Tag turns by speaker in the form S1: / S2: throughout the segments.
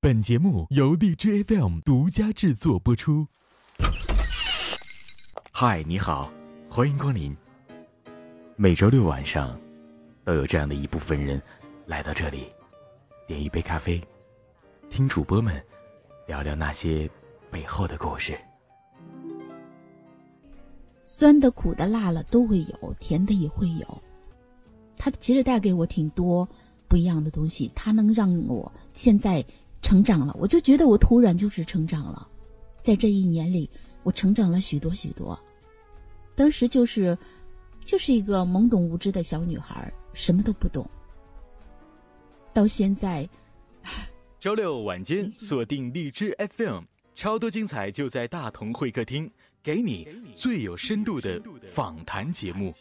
S1: 本节目由荔枝 FM 独家制作播出。嗨，你好，欢迎光临。每周六晚上，都有这样的一部分人来到这里，点一杯咖啡，听主播们聊聊那些背后的故事。
S2: 酸的、苦的、辣了都会有，甜的也会有。它其实带给我挺多不一样的东西，它能让我现在。成长了，我就觉得我突然就是成长了，在这一年里，我成长了许多许多。当时就是，就是一个懵懂无知的小女孩，什么都不懂。到现在，
S1: 周六晚间锁定荔枝 FM，超多精彩就在大同会客厅，给你最有深度的访谈节目。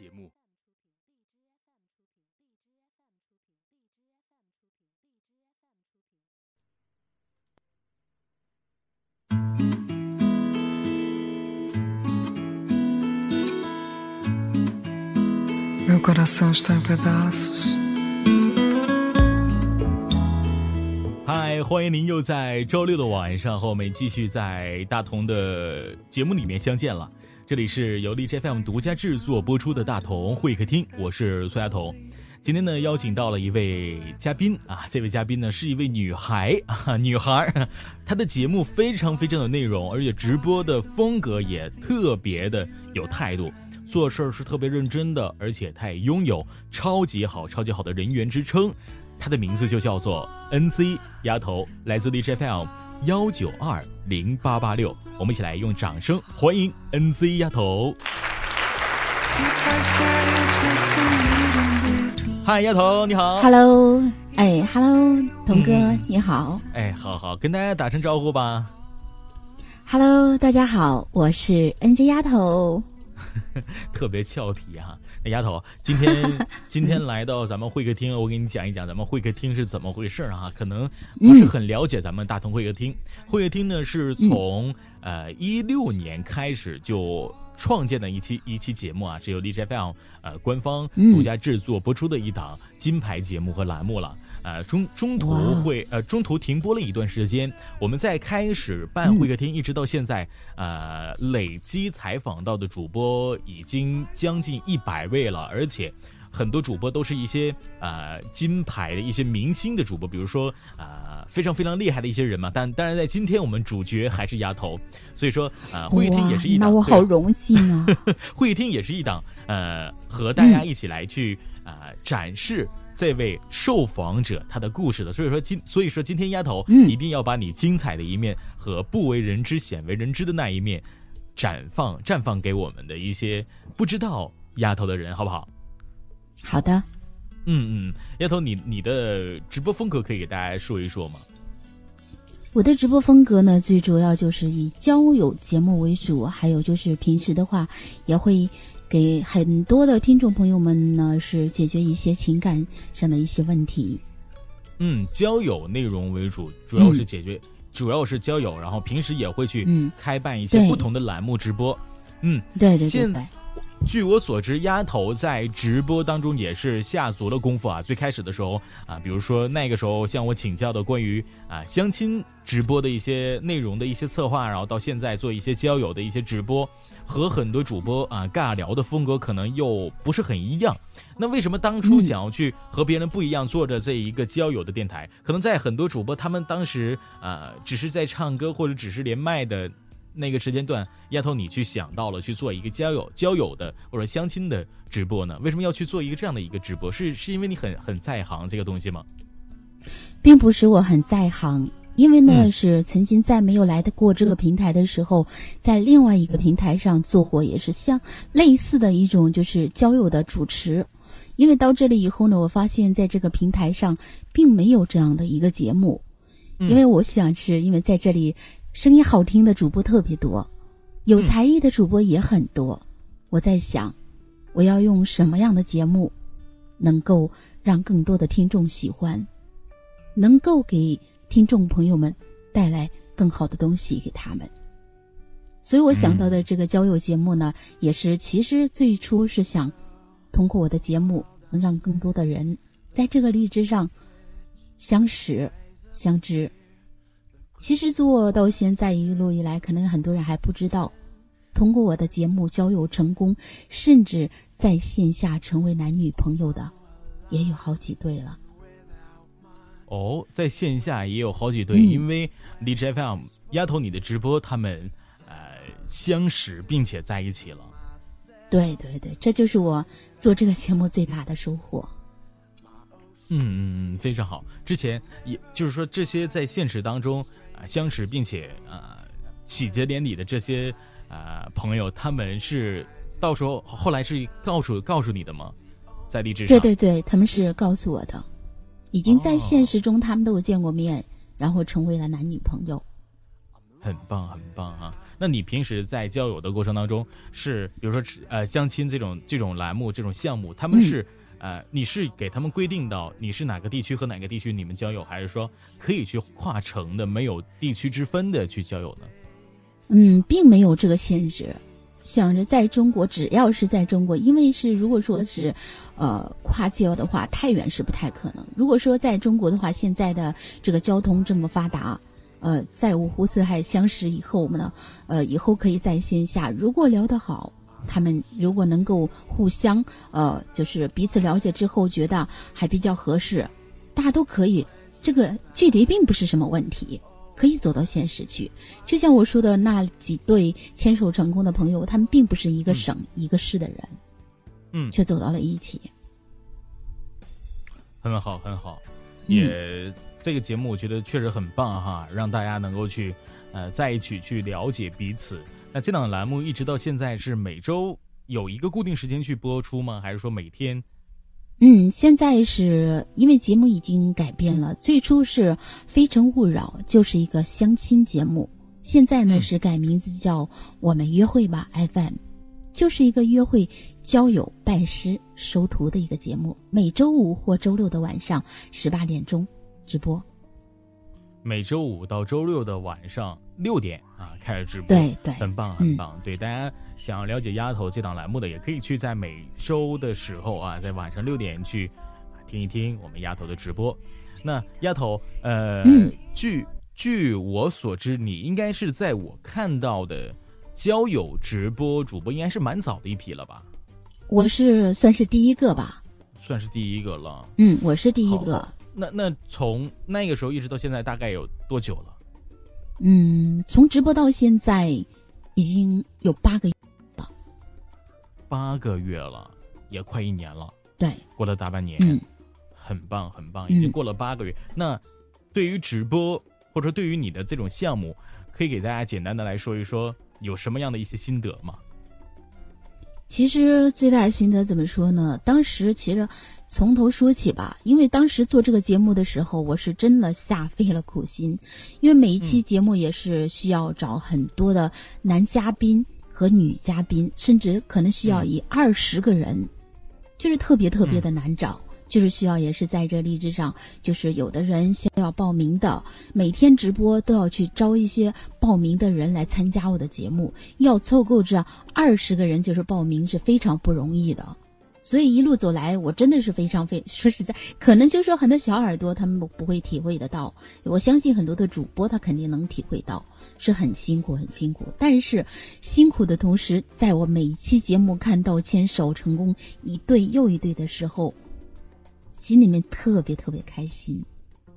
S1: 嗨，欢迎您又在周六的晚上和我们继续在大同的节目里面相见了。这里是由荔枝 FM 独家制作播出的大同会客厅，我是苏亚彤。今天呢，邀请到了一位嘉宾啊，这位嘉宾呢是一位女孩啊，女孩，她的节目非常非常有内容，而且直播的风格也特别的有态度。做事儿是特别认真的，而且他也拥有超级好、超级好的人缘之称。他的名字就叫做 NC 丫头，来自荔枝 FM 幺九二零八八六。我们一起来用掌声欢迎 NC 丫头。嗨，丫头你好。
S2: Hello，哎，Hello，童哥你好。
S1: 哎，好好跟大家打声招呼吧。
S2: Hello，大家好，我是 NG 丫头。
S1: 特别俏皮哈，那丫头今天 今天来到咱们会客厅，我给你讲一讲咱们会客厅是怎么回事啊？可能不是很了解咱们大同会客厅。会客厅呢是从呃一六年开始就创建的一期一期节目啊，是由 DJ FM 呃官方独家制作播出的一档金牌节目和栏目了。呃，中中途会呃中途停播了一段时间，我们在开始办会客厅，一直到现在，呃，累积采访到的主播已经将近一百位了，而且很多主播都是一些呃金牌的一些明星的主播，比如说呃非常非常厉害的一些人嘛。但当然，在今天我们主角还是丫头，所以说呃会议厅也是一档，
S2: 那我好荣幸啊！
S1: 会议厅也是一档，呃，和大家一起来去呃展示。这位受访者他的故事的，所以说今所以说今天丫头一定要把你精彩的一面和不为人知鲜为人知的那一面绽放绽放给我们的一些不知道丫头的人，好不好？
S2: 好的。
S1: 嗯嗯，丫头，你你的直播风格可以给大家说一说吗？
S2: 我的直播风格呢，最主要就是以交友节目为主，还有就是平时的话也会。给很多的听众朋友们呢，是解决一些情感上的一些问题。
S1: 嗯，交友内容为主，主要是解决，主要是交友，然后平时也会去开办一些不同的栏目直播。嗯，
S2: 对对对。
S1: 据我所知，丫头在直播当中也是下足了功夫啊。最开始的时候啊，比如说那个时候向我请教的关于啊相亲直播的一些内容的一些策划，然后到现在做一些交友的一些直播，和很多主播啊尬聊的风格可能又不是很一样。那为什么当初想要去和别人不一样，做着这一个交友的电台？可能在很多主播他们当时啊只是在唱歌或者只是连麦的。那个时间段，丫头，你去想到了去做一个交友、交友的或者相亲的直播呢？为什么要去做一个这样的一个直播？是是因为你很很在行这个东西吗？
S2: 并不是我很在行，因为呢是曾经在没有来的过这个平台的时候，在另外一个平台上做过，也是像类似的一种就是交友的主持。因为到这里以后呢，我发现在这个平台上并没有这样的一个节目，因为我想是因为在这里。声音好听的主播特别多，有才艺的主播也很多。我在想，我要用什么样的节目，能够让更多的听众喜欢，能够给听众朋友们带来更好的东西给他们。所以我想到的这个交友节目呢，也是其实最初是想通过我的节目，能让更多的人在这个荔枝上相识、相知。其实做到现在一路以来，可能很多人还不知道，通过我的节目交友成功，甚至在线下成为男女朋友的，也有好几对了。
S1: 哦，在线下也有好几对，因为荔枝 FM 丫头你的直播，他们呃相识并且在一起了。
S2: 对对对，这就是我做这个节目最大的收获。
S1: 嗯嗯嗯，非常好。之前也就是说，这些在现实当中啊相识并且呃喜结连理的这些啊朋友，他们是到时候后来是告诉告诉你的吗？在励志
S2: 上？对对对，他们是告诉我的。已经在现实中，他们都有见过面，然后成为了男女朋友。
S1: 很棒，很棒啊！那你平时在交友的过程当中，是比如说呃相亲这种这种栏目这种项目，他们是呃你是给他们规定到你是哪个地区和哪个地区你们交友，还是说可以去跨城的没有地区之分的去交友呢？
S2: 嗯，并没有这个限制。想着在中国，只要是在中国，因为是如果说是，呃，跨界的话，太远是不太可能。如果说在中国的话，现在的这个交通这么发达，呃，在五湖四海相识以后我们呢，呃，以后可以在线下，如果聊得好，他们如果能够互相，呃，就是彼此了解之后，觉得还比较合适，大家都可以，这个距离并不是什么问题。可以走到现实去，就像我说的那几对牵手成功的朋友，他们并不是一个省一个市的人，
S1: 嗯，
S2: 却走到了一起。
S1: 很好，很好，也这个节目我觉得确实很棒哈，让大家能够去呃在一起去了解彼此。那这档栏目一直到现在是每周有一个固定时间去播出吗？还是说每天？
S2: 嗯，现在是因为节目已经改变了，最初是《非诚勿扰》，就是一个相亲节目，现在呢是改名字叫《我们约会吧 FM》，就是一个约会、交友、拜师、收徒的一个节目，每周五或周六的晚上十八点钟直播。
S1: 每周五到周六的晚上六点啊开始直播，
S2: 对对，
S1: 很棒很棒，对大家。想要了解丫头这档栏目的，也可以去在每周的时候啊，在晚上六点去听一听我们丫头的直播。那丫头，呃，据据我所知，你应该是在我看到的交友直播主播，应该是蛮早的一批了吧？
S2: 我是算是第一个吧？
S1: 算是第一个了。
S2: 嗯，我是第一个。
S1: 那那从那个时候一直到现在，大概有多久了？
S2: 嗯，从直播到现在已经有八个月。
S1: 八个月了，也快一年了。
S2: 对，
S1: 过了大半年，嗯，很棒，很棒，已经过了八个月。那对于直播，或者说对于你的这种项目，可以给大家简单的来说一说，有什么样的一些心得吗？
S2: 其实最大的心得怎么说呢？当时其实从头说起吧，因为当时做这个节目的时候，我是真的下费了苦心，因为每一期节目也是需要找很多的男嘉宾。和女嘉宾，甚至可能需要以二十个人，就是特别特别的难找，就是需要也是在这荔枝上，就是有的人需要报名的，每天直播都要去招一些报名的人来参加我的节目，要凑够这二十个人就是报名是非常不容易的。所以一路走来，我真的是非常非说实在，可能就是说很多小耳朵他们不会体会得到，我相信很多的主播他肯定能体会到，是很辛苦很辛苦。但是辛苦的同时，在我每一期节目看到牵手成功一对又一对的时候，心里面特别特别开心。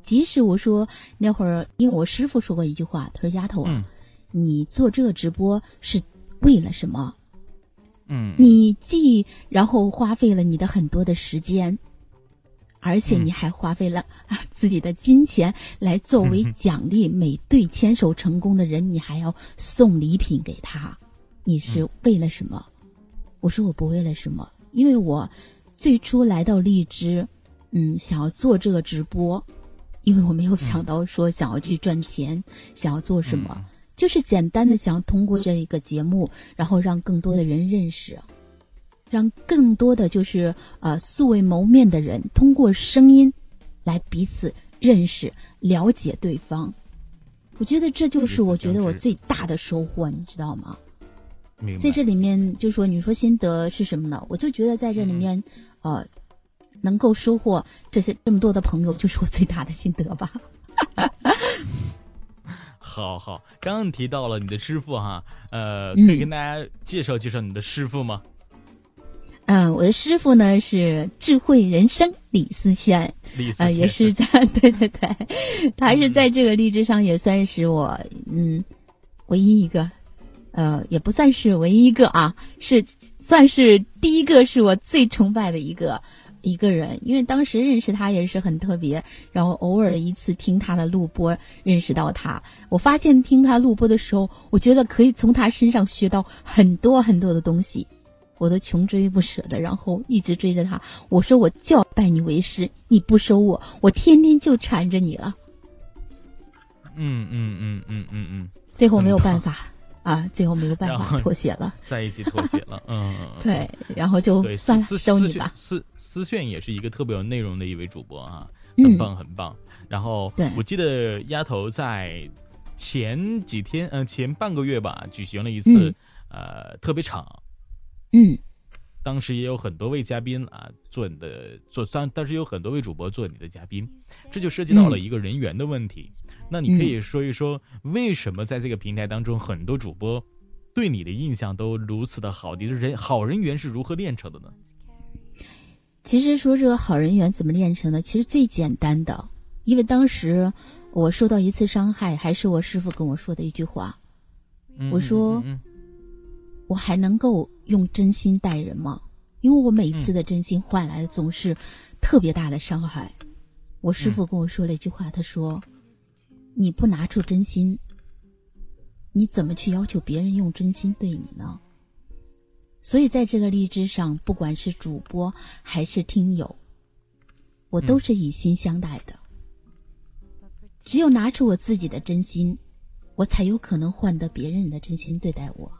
S2: 即使我说那会儿，因为我师傅说过一句话，他说：“丫头啊，你做这个直播是为了什么？”
S1: 嗯，
S2: 你既然后花费了你的很多的时间，而且你还花费了自己的金钱来作为奖励，每对牵手成功的人，你还要送礼品给他，你是为了什么？我说我不为了什么，因为我最初来到荔枝，嗯，想要做这个直播，因为我没有想到说想要去赚钱，想要做什么。就是简单的想通过这一个节目，然后让更多的人认识，让更多的就是呃素未谋面的人通过声音来彼此认识、了解对方。我觉得这就是我觉得我最大的收获，你知道吗？在这里面，就说你说心得是什么呢？我就觉得在这里面，呃，能够收获这些这么多的朋友，就是我最大的心得吧。
S1: 好好，刚刚提到了你的师傅哈，呃，可以跟大家介绍介绍你的师傅吗？
S2: 嗯，我的师傅呢是智慧人生李思轩，
S1: 李思轩
S2: 也是在 对对对，他是在这个励志上也算是我嗯唯一一个，呃，也不算是唯一一个啊，是算是第一个是我最崇拜的一个一个人，因为当时认识他也是很特别，然后偶尔的一次听他的录播认识到他，我发现听他录播的时候，我觉得可以从他身上学到很多很多的东西。我都穷追不舍的，然后一直追着他。我说我就要拜你为师，你不收我，我天天就缠着你了。
S1: 嗯嗯嗯嗯嗯嗯。
S2: 最后没有办法啊，最后没有办法妥协了，
S1: 在一起妥协了。嗯。
S2: 对，然后就算了，收你吧。
S1: 思思炫也是一个特别有内容的一位主播啊，很棒很棒。然后我记得丫头在前几天，嗯，前半个月吧，举行了一次呃特别场。
S2: 嗯，
S1: 当时也有很多位嘉宾啊，做你的做，当当时有很多位主播做你的嘉宾，这就涉及到了一个人员的问题。那你可以说一说，为什么在这个平台当中，很多主播对你的印象都如此的好？你的人好人缘是如何练成的呢？
S2: 其实说这个好人缘怎么练成的，其实最简单的，因为当时我受到一次伤害，还是我师傅跟我说的一句话，我说。我还能够用真心待人吗？因为我每次的真心换来的总是特别大的伤害。我师傅跟我说了一句话，他说：“你不拿出真心，你怎么去要求别人用真心对你呢？”所以在这个荔枝上，不管是主播还是听友，我都是以心相待的。只有拿出我自己的真心，我才有可能换得别人的真心对待我。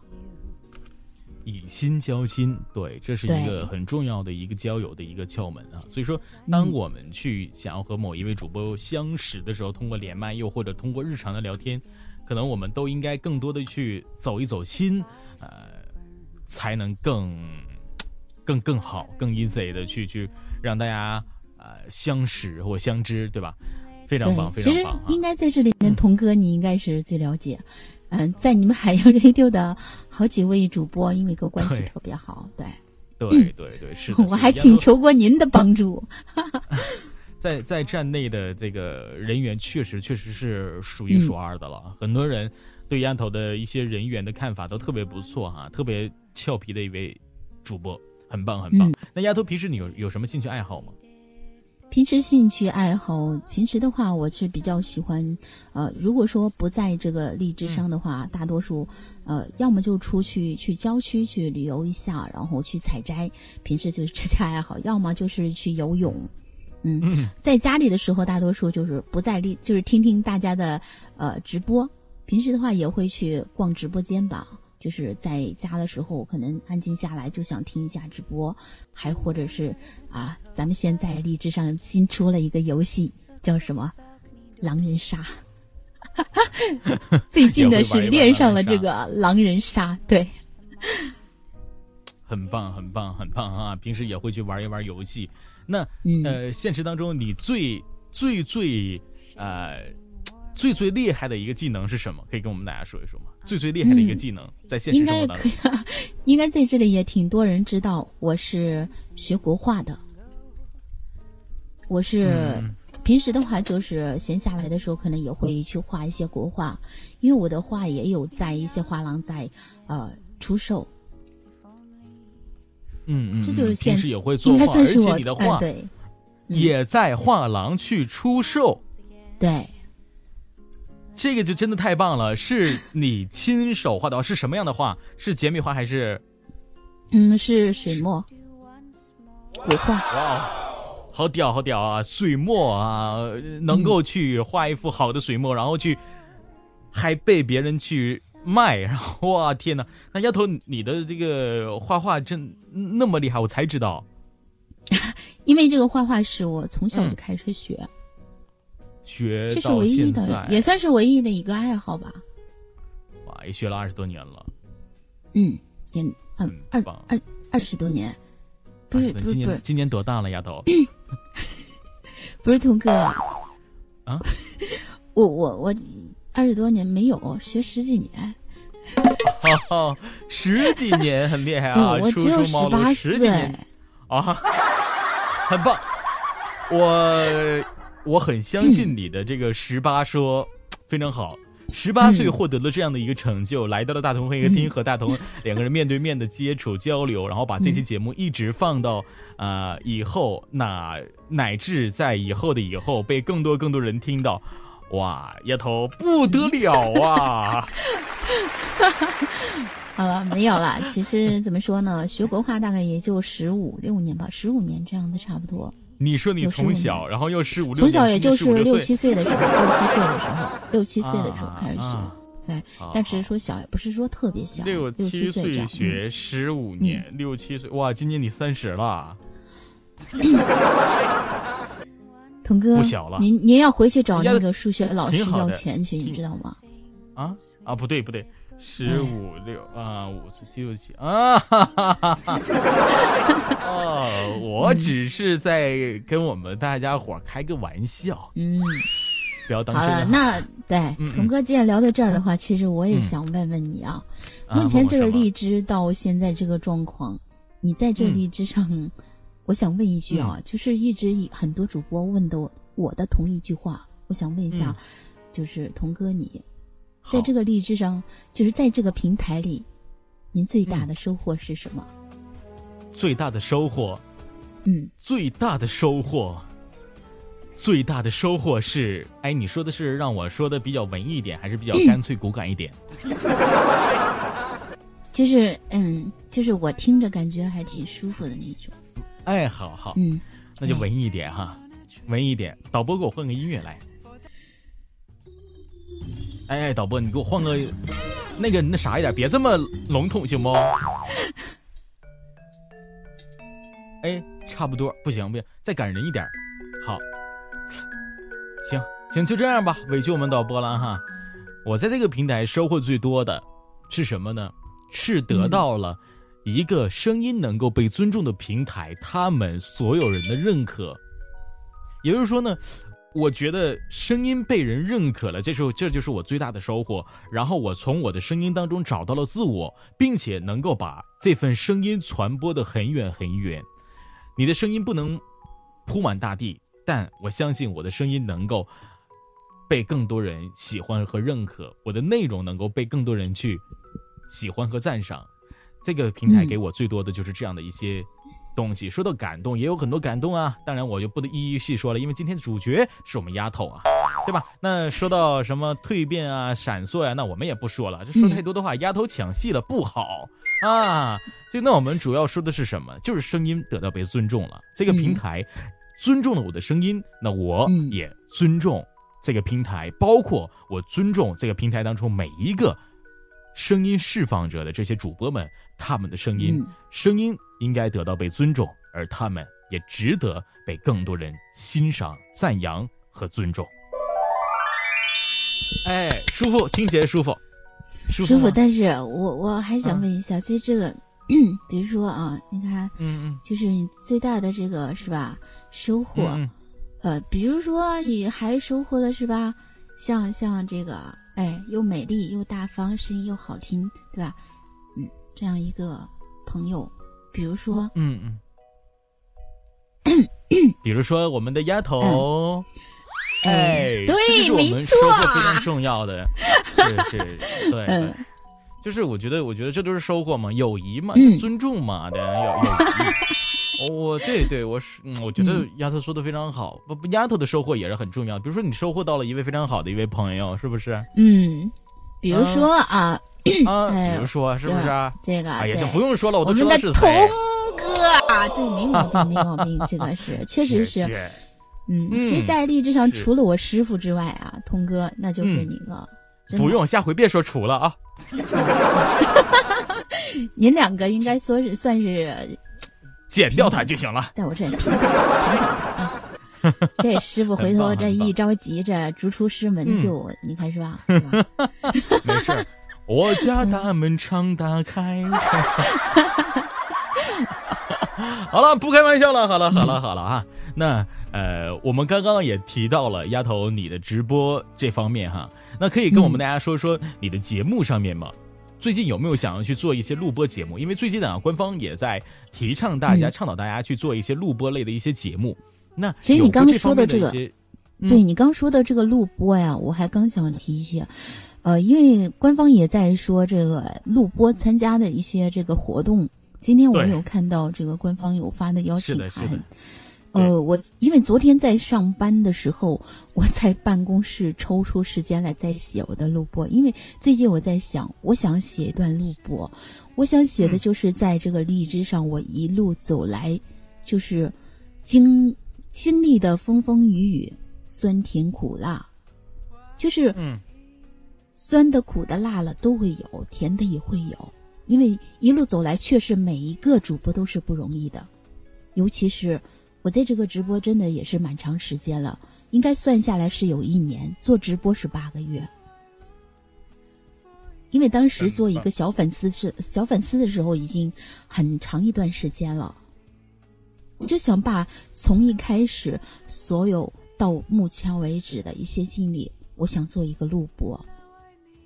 S1: 以心交心，对，这是一个很重要的一个交友的一个窍门啊。所以说，当我们去想要和某一位主播相识的时候，通过连麦，又或者通过日常的聊天，可能我们都应该更多的去走一走心，呃，才能更更更好、更 easy 的去去让大家呃相识或相知，对吧？非常棒，非常棒。
S2: 应该在这里面，童哥你应该是最了解。嗯，在你们海洋 radio 的好几位主播，因为跟我关系特别好，对，
S1: 对对对，是。
S2: 我还请求过您的帮助。
S1: 在在站内的这个人员，确实确实是数一数二的了。很多人对丫头的一些人员的看法都特别不错哈，特别俏皮的一位主播，很棒很棒。那丫头平时你有有什么兴趣爱好吗？
S2: 平时兴趣爱好，平时的话，我是比较喜欢，呃，如果说不在这个荔枝上的话，大多数，呃，要么就出去去郊区去旅游一下，然后去采摘，平时就是这些爱好；要么就是去游泳，嗯，在家里的时候，大多数就是不在荔，就是听听大家的呃直播。平时的话，也会去逛直播间吧。就是在家的时候，可能安静下来就想听一下直播，还或者是啊，咱们现在荔枝上新出了一个游戏，叫什么狼人杀。最近的是练上了这个狼人杀，对，
S1: 很棒，很棒，很棒啊！平时也会去玩一玩游戏。那呃，现实当中你最最最呃最最厉害的一个技能是什么？可以跟我们大家说一说吗？最最厉害的一个技能，在现实生活当中，
S2: 应该 在这里也挺多人知道。我是学国画的，我是平时的话就是闲下来的时候，可能也会去画一些国画，因为我的画也有在一些画廊在呃出售。
S1: 嗯嗯，
S2: 这就是
S1: 平时也会做画，
S2: 而且
S1: 你的画
S2: 对
S1: 也在画廊去出售。
S2: 对。
S1: 这个就真的太棒了！是你亲手画的，是什么样的画？是简笔画还是？
S2: 嗯，是水墨国画。
S1: 哇，好屌，好屌啊！水墨啊，能够去画一幅好的水墨，然后去还被别人去卖，然后哇天哪！那丫头，你的这个画画真那么厉害？我才知道，
S2: 因为这个画画是我从小就开始学。
S1: 学
S2: 这是唯一的，也算是唯一的一个爱好吧。
S1: 哇，也学了二十多年了。
S2: 嗯，也嗯二二二十多年，不是不是不是，
S1: 今年多大了，丫头？
S2: 不是童哥
S1: 啊，
S2: 我我我二十多年没有学十几年。
S1: 哦，十几年很厉害啊！
S2: 我只有
S1: 十八
S2: 岁
S1: 年。啊，很棒。我我很相信你的这个十八说，非常好。十八岁获得了这样的一个成就，来到了大同会客厅，和大同两个人面对面的接触交流，然后把这期节目一直放到啊、以后，那乃至在以后的以后被更多更多人听到。哇，丫头不得了啊！
S2: 好了，没有了。其实怎么说呢，学国画大概也就十五六年吧，十五年这样子差不多。
S1: 你说你从小，然后又十五六，
S2: 从小也就是 六七岁的时候，六七岁的时候，六七岁的时候开始学。
S1: 啊。
S2: 对，
S1: 啊
S2: 但是说小也不是说特别小，
S1: 六
S2: 七
S1: 七岁学十五年，六七岁哇，今年你三十了，
S2: 童哥，
S1: 不小了。
S2: 您您要回去找那个数学老师要钱去，你知道吗？
S1: 啊？啊，不对不对，十
S2: 哎
S1: 五六啊，五十六七。啊，哈哈哈哈哦，我只是在跟我们大家伙开个玩笑，
S2: 嗯，
S1: 不要当
S2: 好了。那对童哥，既然聊到这儿的话，其实我也
S1: 嗯
S2: 想问问你啊，
S1: 啊
S2: 目前这个荔枝到现在这个状况，你在这
S1: 嗯。
S2: 荔枝上，我想问一句啊，就是一直以很多主播问的我的同一句话，我想问一下，
S1: 嗯。
S2: 就是童哥你
S1: 好
S2: 在这个荔枝上，就是在这个平台里，您最大
S1: 嗯
S2: 的收获是什么？
S1: 最大的收获，
S2: 嗯，
S1: 最大的收获，最大的收获是，哎，你说的是让我说的比较文艺一点，还是比较干脆骨感一点？
S2: 就是嗯，就是我听着感觉还挺舒服的那种，
S1: 哎，好好，
S2: 嗯。
S1: 那就文艺一点哈，文艺一点。导播给我换个音乐来。哎哎，导播，你给我换个那个那啥一点，别这么笼统行不？哎，差不多，不行不行，再感人一点。好，行行，就这样吧，委屈我们导播了哈。我在这个平台收获最多的是什么呢？是得到了一个声音能够被尊重的平台，他们所有人的认可。也就是说呢，我觉得声音被人认可了，这时候这就是我最大的收获。然后我从我的声音当中找到了自我，并且能够把这份声音传播的很远很远。你的声音不能铺满大地，但我相信我的声音能够被更多人喜欢和认可，我的内容能够被更多人去喜欢和赞赏。这个平台
S2: 嗯
S1: 给我最多的就是这样的一些东西。说到感动，也有很多感动啊，当然我就不能一一细说了，因为今天的主角是我们丫头啊，对吧？那说到什么蜕变啊、闪烁呀、那我们也不说了，这说太多的话，丫头抢戏了不好啊。就那我们主要说的是什么？就是声音得到被尊重了，这个平台尊重了我的声音，那我
S2: 嗯
S1: 也尊重这个平台，包括我尊重这个平台当中每一个声音释放者的这些主播们，他们的声音，
S2: 嗯。
S1: 声音应该得到被尊重，而他们也值得被更多人欣赏、赞扬和尊重。哎，舒服，听起来舒服，舒服，
S2: 舒服，但是我我还想
S1: 嗯。
S2: 问一下，在这个，比如说啊，你看，
S1: 嗯
S2: 就是你最大的这个是吧收获，呃，比如说你还收获了是吧，像像这个，哎，又美丽又大方，声音又好听，对吧？嗯，这样一个朋友，比如说，
S1: 嗯嗯。比如说我们的丫头，哎，
S2: 对没错
S1: 非常重要的，是是，对对
S2: 嗯，
S1: 就是我觉得，我觉得这都是收获嘛，友谊嘛，
S2: 嗯
S1: 尊重嘛的友友谊。哦，我对对，我是，嗯，我觉得
S2: 嗯
S1: 丫头说的非常好，不不，丫头的收获也是很重要。比如说，你收获到了一位非常好的一位朋友，是不是？
S2: 嗯，比如说啊，
S1: 啊，
S2: 哎
S1: 比如说，是不是啊？
S2: 这个，
S1: 哎呀，就不用说了，我都知道是谁。
S2: 哥啊，对，没毛病，没毛病，这个是确实是，
S1: 是
S2: 嗯，
S1: 嗯
S2: 其实，在励志上除了我师傅之外啊，童哥那就是
S1: 嗯
S2: 你了。
S1: 不，用，下回别说除了啊。
S2: 您两个应该说是算是
S1: 剪掉它就行了。
S2: 在我这儿平等平等的啊。这师傅回头这一着急，这逐出师门
S1: 嗯
S2: 就你看是吧？是吧
S1: 没事儿，我家大门常打开。好了，不开玩笑了。好了，好了，好了啊。那呃，我们刚刚也提到了丫头你的直播这方面哈。那可以跟我们大家说说你的节目上面吗？最近有没有想要去做一些录播节目？因为最近呢，官方也在提倡大家、倡导大家去做一些录播类的一些节目。那
S2: 其实你刚刚说
S1: 的
S2: 这个，
S1: 对
S2: 你刚说的这个录播呀，我还刚想提一下，呃，因为官方也在说这个录播参加的一些这个活动。今天我有看到这个官方有发的邀请函。呃，我因为昨天在上班的时候，我在办公室抽出时间来在写我的录播。因为最近我在想，我想写一段录播，我想写的就是在这个荔枝上，我一路走来，就是经经历的风风雨雨、酸甜苦辣，就是
S1: 嗯，
S2: 酸的、苦的、辣了都会有，甜的也会有。因为一路走来，确实每一个主播都是不容易的，尤其是。我在这个直播真的也是蛮长时间了，应该算下来是有一年做直播是八个月，因为当时做一个小粉丝是小粉丝的时候已经很长一段时间了，我就想把从一开始所有到目前为止的一些经历，我想做一个录播，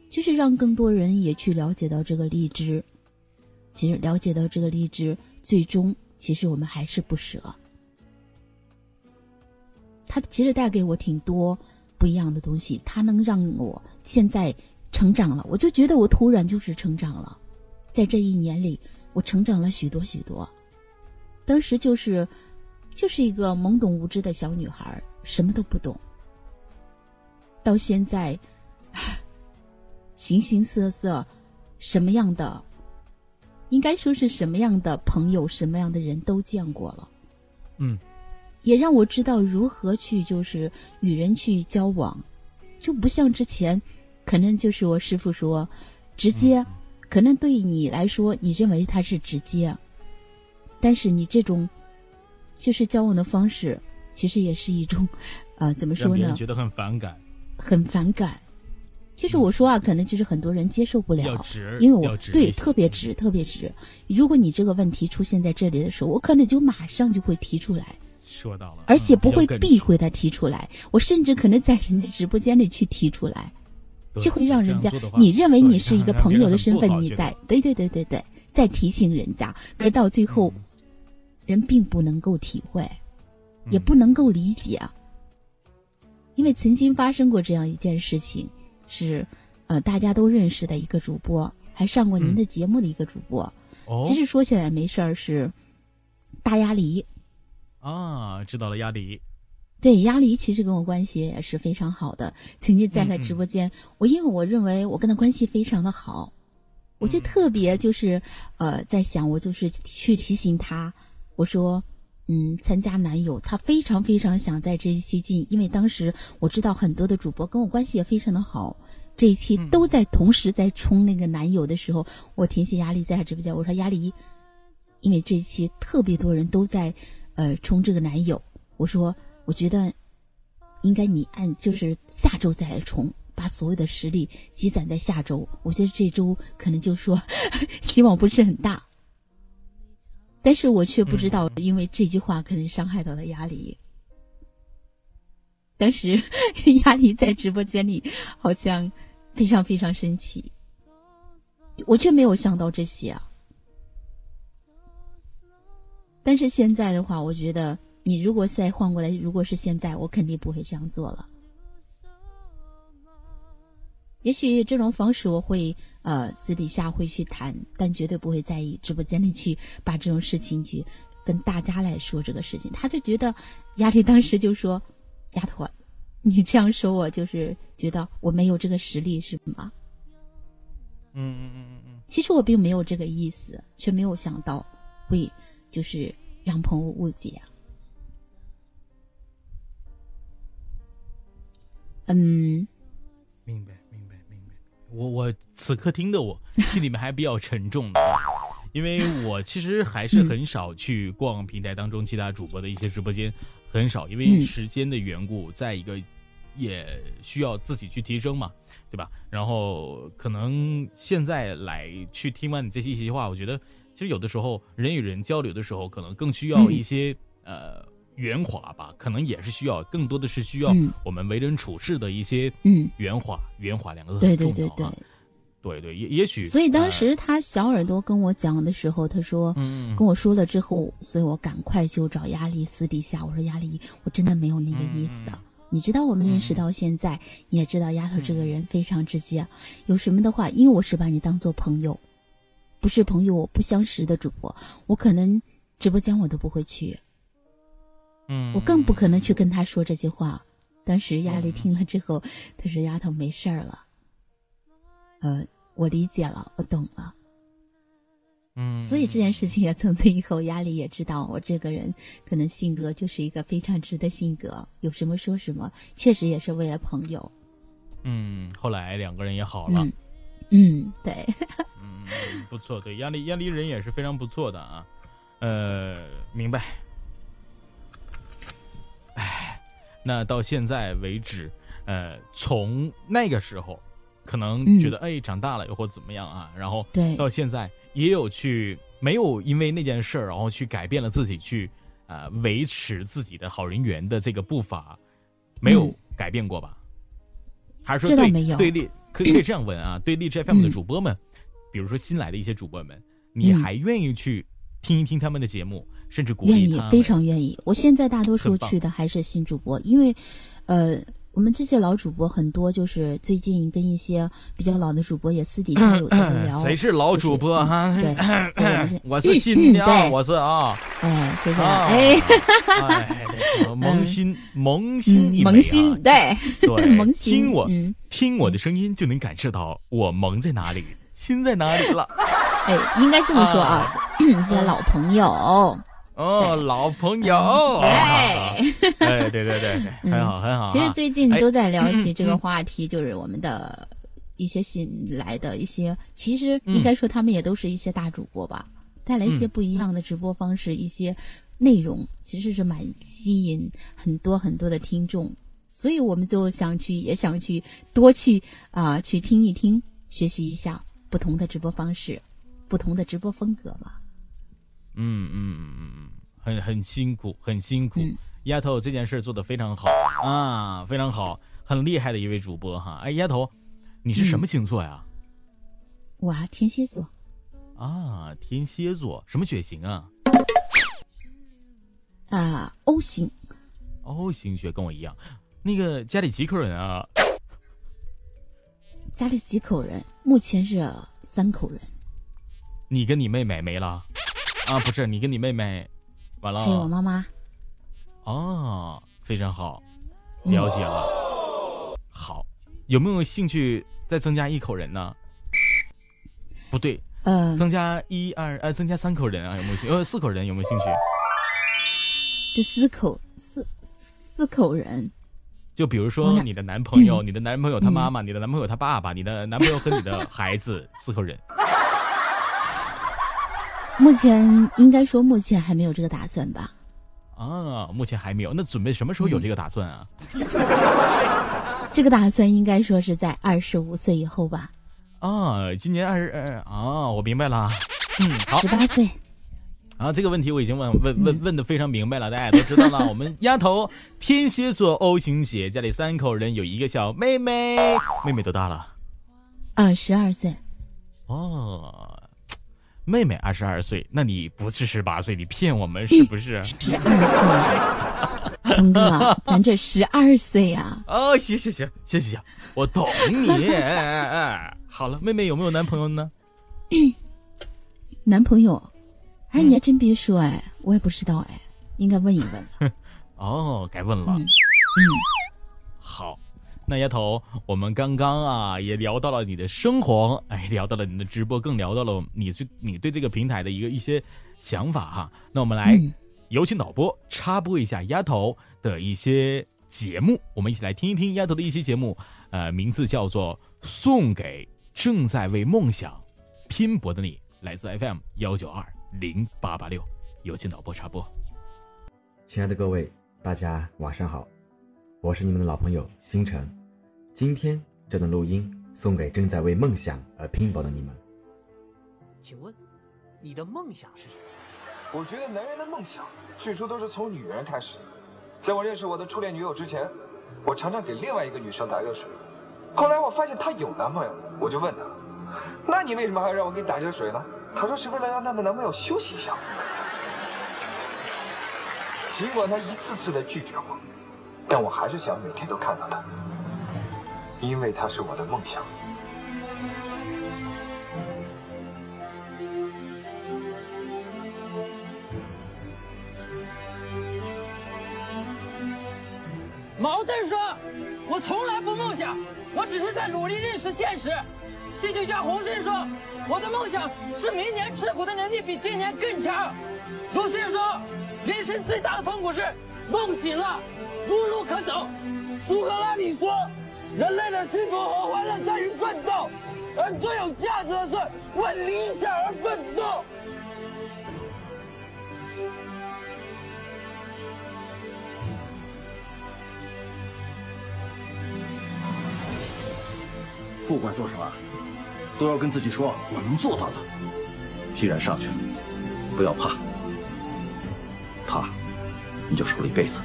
S2: 就是让更多人也去了解到这个荔枝，其实了解到这个荔枝，最终其实我们还是不舍。它其实带给我挺多不一样的东西，它能让我现在成长了。我就觉得我突然就是成长了，在这一年里，我成长了许多许多。当时就是就是一个懵懂无知的小女孩，什么都不懂。到现在，形形色色，什么样的，应该说是什么样的朋友，什么样的人都见过了。
S1: 嗯。
S2: 也让我知道如何去就是与人去交往，就不像之前，可能就是我师傅说，直接，可能对你来说你认为他是直接，但是你这种，就是交往的方式，其实也是一种，呃，怎么说呢？
S1: 觉得很反感，
S2: 很反感。就是我说话，可能就是很多人接受不了，
S1: 直，
S2: 因为我对特别直，特别直。如果你这个问题出现在这里的时候，我可能就马上就会提出来。
S1: 说到了，
S2: 而且不会避讳他提出来，我甚至可能在人家直播间里去提出来，就会让人家你认为你是一个朋友的身份，你在对对对对对，在提醒人家，而到最后，人并不能够体会，也不能够理解，因为曾经发生过这样一件事情，是呃大家都认识的一个主播，还上过您的节目的一个主播，其实说起来没事儿，是大鸭梨。
S1: 啊，知道了，鸭梨。
S2: 对，鸭梨其实跟我关系也是非常好的。曾经在他直播间，我因为我认为我跟他关系非常的好，我就特别就是呃在想，我就是去提醒他，我说，嗯，参加男友，他非常非常想在这一期进，因为当时我知道很多的主播跟我关系也非常的好，这一期都在同时在冲那个男友的时候，我提醒鸭梨在他直播间，我说鸭梨，因为这一期特别多人都在。呃，冲这个男友，我说，我觉得应该你按就是下周再来冲，把所有的实力积攒在下周。我觉得这周可能就说 希望不是很大，但是我却不知道，因为这句话可能伤害到了压力。当时 压力在直播间里好像非常非常生气，我却没有想到这些啊。但是现在的话，我觉得你如果再换过来，如果是现在，我肯定不会这样做了。也许这种方式我会呃私底下会去谈，但绝对不会在意直播间里去把这种事情去跟大家来说这个事情。他就觉得压力当时就说：“丫头，你这样说我就是觉得我没有这个实力，是吗？”
S1: 嗯嗯嗯嗯嗯。
S2: 其实我并没有这个意思，却没有想到会。就是让朋友误解。嗯，
S1: 明白，明白，明白。我我此刻听的我心里面还比较沉重的，因为我其实还是很少去逛平台当中其他主播的一些直播间，很少，因为时间的缘故，在一个也需要自己去提升嘛，对吧？然后可能现在来去听完你这些一席话，我觉得。其实有的时候，人与人交流的时候，可能更需要一些呃圆滑吧，可能也是需要更多的是需要我们为人处事的一些
S2: 嗯
S1: 圆滑，圆滑两个字
S2: 对对对对，
S1: 对对也也许。
S2: 所以当时他小耳朵跟我讲的时候，他说，
S1: 嗯，
S2: 跟我说了之后，所以我赶快就找压力私底下我说压力，我真的没有那个意思。你知道我们认识到现在，你也知道丫头这个人非常直接，有什么的话，因为我是把你当做朋友，不是朋友我不相识的主播，我可能直播间我都不会去，
S1: 嗯，
S2: 我更不可能去跟他说这些话。当时压力听了之后，他说：“丫头没事儿了，呃，我理解了，我懂了。”
S1: 嗯，
S2: 所以这件事情也从此以后，压力也知道我这个人可能性格就是一个非常直的性格，有什么说什么，确实也是为了朋友。
S1: 嗯，后来两个人也好了。
S2: 嗯，对。
S1: 嗯，不错，对，压力压力人也是非常不错的啊。呃，明白。哎，那到现在为止，呃，从那个时候，可能觉得哎长大了又或怎么样啊，然后
S2: 对
S1: 到现在。也有去没有因为那件事儿，然后去改变了自己，去啊维持自己的好人缘的这个步伐，没有改变过吧？还是说对对立可以可以 这样问啊？对荔枝 FM 的主播们，比如说新来的一些主播们，你还愿意去听一听他们的节目，甚至鼓
S2: 励他？愿意，非常愿意。我现在大多数去的还是新主播，因为呃。我们这些老主播很多，就是最近跟一些比较老的主播也私底下有在 聊。
S1: 谁是老主播
S2: 哈？对，
S1: 我是新的，我是啊。
S2: 哎，谢谢。哎，
S1: 萌新萌新
S2: 萌新，对
S1: 对，
S2: 萌新。
S1: 听我听我的声音，就能感受到我萌在哪里，心在哪里了。
S2: 哎，应该这么说啊，一些老朋友。
S1: 哦，老朋友，哎，对对对对，很好很好。
S2: 其实最近都在聊起这个话题，就是我们的一些新来的一些，其实应该说他们也都是一些大主播吧，带来一些不一样的直播方式，一些内容其实是蛮吸引很多很多的听众，所以我们就想去，也想去多去啊，去听一听，学习一下不同的直播方式，不同的直播风格吧。
S1: 嗯嗯嗯嗯很很辛苦，很辛苦。丫头这件事做的非常好啊，非常好，很厉害的一位主播哈。哎，丫头，你是什么星座呀？
S2: 我天蝎座。
S1: 啊，天蝎座，什么血型啊？
S2: 啊，O 型。
S1: O 型血跟我一样。那个家里几口人啊？
S2: 家里几口人？目前是三口人。
S1: 你跟你妹妹没了？啊，不是你跟你妹妹，完了。
S2: 还有我妈妈。
S1: 哦，非常好，了解了。好，有没有兴趣再增加一口人呢？不对，
S2: 呃，
S1: 增加一二呃，增加三口人啊？有没有兴？呃，四口人有没有兴趣？
S2: 这四口四四口人，
S1: 就比如说你的男朋友，你的男朋友他妈妈，你的男朋友他爸爸，你的男朋友和你的孩子，四口人。
S2: 目前应该说，目前还没有这个打算吧？
S1: 啊，目前还没有。那准备什么时候有这个打算啊？
S2: 这个打算应该说是在二十五岁以后吧？
S1: 啊，今年二十啊，我明白了。嗯，好，
S2: 十八岁。
S1: 啊，这个问题我已经问问问问的非常明白了，大家都知道了。我们丫头天蝎座 O 型血，家里三口人，有一个小妹妹，妹妹多大了？
S2: 啊，十二岁。
S1: 哦。妹妹二十二岁，那你不是十八岁？你骗我们是不是？
S2: 十二岁，东哥，咱这十二岁呀！
S1: 哦，行行行行行行，我懂你。好了，妹妹有没有男朋友呢？
S2: 男朋友？哎，你还真别说，哎，我也不知道，哎，应该问一问。
S1: 哦，该问了。
S2: 嗯，
S1: 好。那丫头，我们刚刚啊也聊到了你的生活，哎，聊到了你的直播，更聊到了你对你对这个平台的一个一些想法哈。那我们来有请导播插播一下丫头的一些节目，我们一起来听一听丫头的一些节目。呃，名字叫做《送给正在为梦想拼搏的你》，来自 FM 幺九二零八八六，有请导播插播。
S3: 亲爱的各位，大家晚上好。我是你们的老朋友星辰，今天这段录音送给正在为梦想而拼搏的你们。
S4: 请问，你的梦想是什么？我觉得男人的梦想最初都是从女人开始。在我认识我的初恋女友之前，我常常给另外一个女生打热水。后来我发现她有男朋友，我就问她：“那你为什么还要让我给你打热水呢？”她说：“是为了让她的男朋友休息一下。”尽管她一次次的拒绝我，但我还是想每天都看到他，因为他是我的梦想。
S5: 毛振说：“我从来不梦想，我只是在努力认识现实。”戏剧家洪振说：“我的梦想是明年吃苦的能力比今年更强。”鲁迅说：“人生最大的痛苦是梦醒了，无路可走。”苏格拉底说：“人类的幸福和欢乐在于奋斗，而最有价值的是为理想而奋斗。”
S6: 不管做什么，都要跟自己说我能做到的。既然上去了，不要怕，怕你就输了一辈子。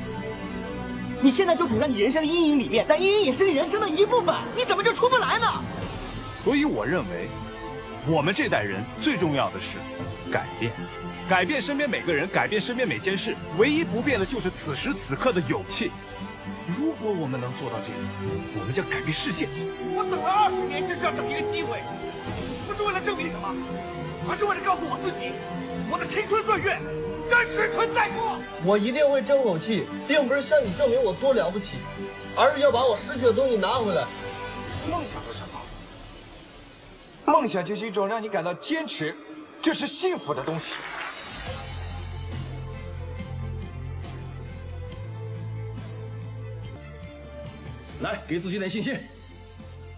S7: 你现在就处在你人生的阴影里面，但阴影也是你人生的一部分，你怎么就出不来呢？
S8: 所以我认为，我们这代人最重要的是改变，改变身边每个人，改变身边每件事。唯一不变的就是此时此刻的勇气。如果我们能做到这个，我们将改变世界。
S7: 我等了二十年，就是要等一个机会，不是为了证明什么，而是为了告诉我自己，我的青春岁月真实存在过。
S9: 我一定会争口气，并不是向你证明我多了不起，而是要把我失去的东西拿回来。
S4: 梦想是什么？梦想就是一种让你感到坚持就是幸福的东西。
S6: 来，给自己点信心，